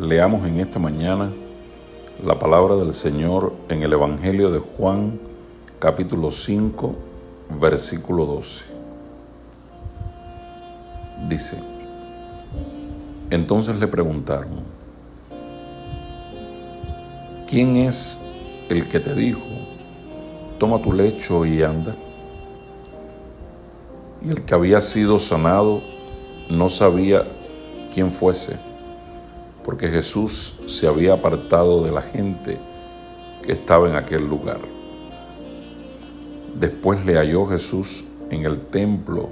Leamos en esta mañana la palabra del Señor en el Evangelio de Juan, capítulo 5, versículo 12. Dice, entonces le preguntaron, ¿quién es el que te dijo, toma tu lecho y anda? Y el que había sido sanado no sabía quién fuese porque Jesús se había apartado de la gente que estaba en aquel lugar. Después le halló Jesús en el templo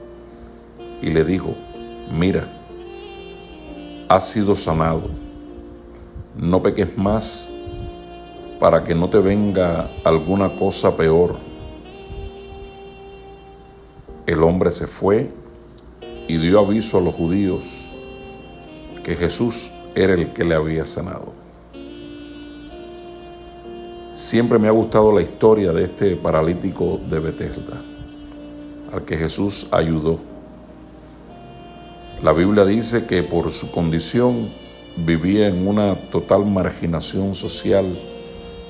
y le dijo, mira, has sido sanado, no peques más para que no te venga alguna cosa peor. El hombre se fue y dio aviso a los judíos que Jesús era el que le había sanado. Siempre me ha gustado la historia de este paralítico de Bethesda, al que Jesús ayudó. La Biblia dice que por su condición vivía en una total marginación social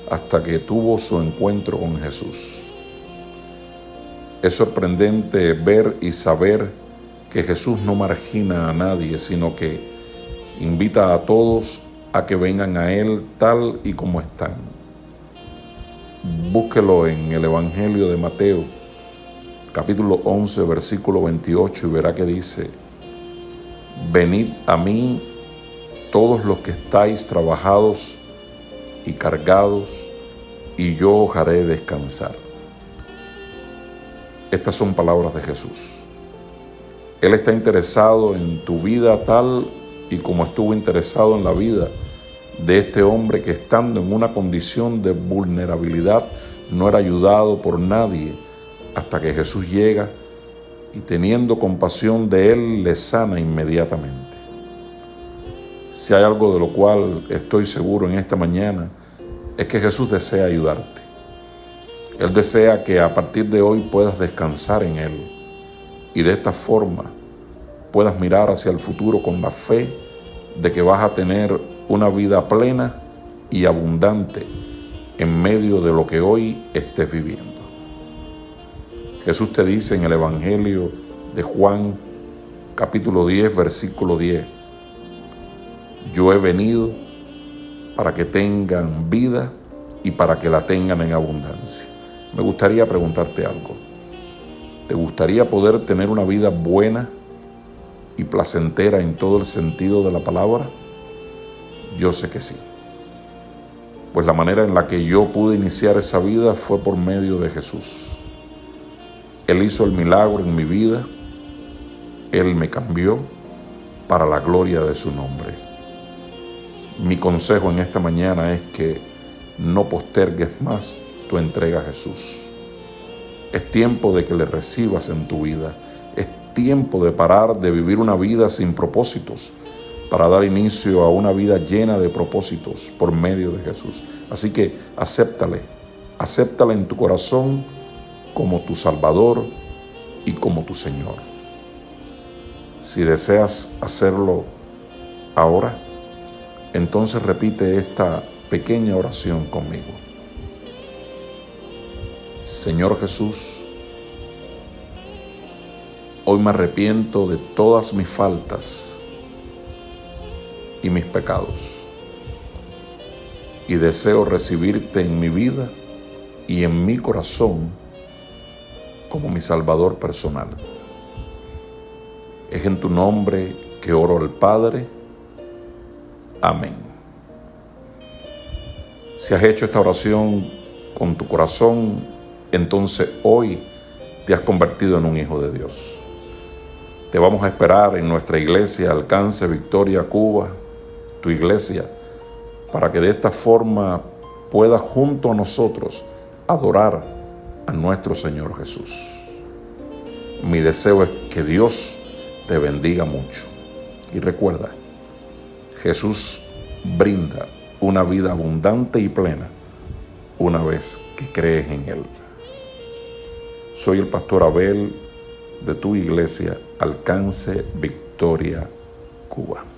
hasta que tuvo su encuentro con Jesús. Es sorprendente ver y saber que Jesús no margina a nadie, sino que invita a todos a que vengan a Él tal y como están. Búsquelo en el Evangelio de Mateo, capítulo 11, versículo 28, y verá que dice, Venid a mí todos los que estáis trabajados y cargados, y yo os haré descansar. Estas son palabras de Jesús. Él está interesado en tu vida tal y como estuvo interesado en la vida de este hombre que estando en una condición de vulnerabilidad no era ayudado por nadie hasta que Jesús llega y teniendo compasión de él le sana inmediatamente. Si hay algo de lo cual estoy seguro en esta mañana es que Jesús desea ayudarte. Él desea que a partir de hoy puedas descansar en Él y de esta forma puedas mirar hacia el futuro con la fe de que vas a tener una vida plena y abundante en medio de lo que hoy estés viviendo. Jesús te dice en el Evangelio de Juan capítulo 10 versículo 10, yo he venido para que tengan vida y para que la tengan en abundancia. Me gustaría preguntarte algo. ¿Te gustaría poder tener una vida buena y placentera en todo el sentido de la palabra? Yo sé que sí. Pues la manera en la que yo pude iniciar esa vida fue por medio de Jesús. Él hizo el milagro en mi vida. Él me cambió para la gloria de su nombre. Mi consejo en esta mañana es que no postergues más tu entrega a Jesús. Es tiempo de que le recibas en tu vida tiempo de parar de vivir una vida sin propósitos para dar inicio a una vida llena de propósitos por medio de Jesús. Así que acéptale, acéptale en tu corazón como tu Salvador y como tu Señor. Si deseas hacerlo ahora, entonces repite esta pequeña oración conmigo. Señor Jesús, Hoy me arrepiento de todas mis faltas y mis pecados. Y deseo recibirte en mi vida y en mi corazón como mi Salvador personal. Es en tu nombre que oro al Padre. Amén. Si has hecho esta oración con tu corazón, entonces hoy te has convertido en un hijo de Dios. Te vamos a esperar en nuestra iglesia Alcance Victoria Cuba, tu iglesia, para que de esta forma puedas junto a nosotros adorar a nuestro Señor Jesús. Mi deseo es que Dios te bendiga mucho. Y recuerda, Jesús brinda una vida abundante y plena una vez que crees en Él. Soy el pastor Abel de tu iglesia Alcance Victoria, Cuba.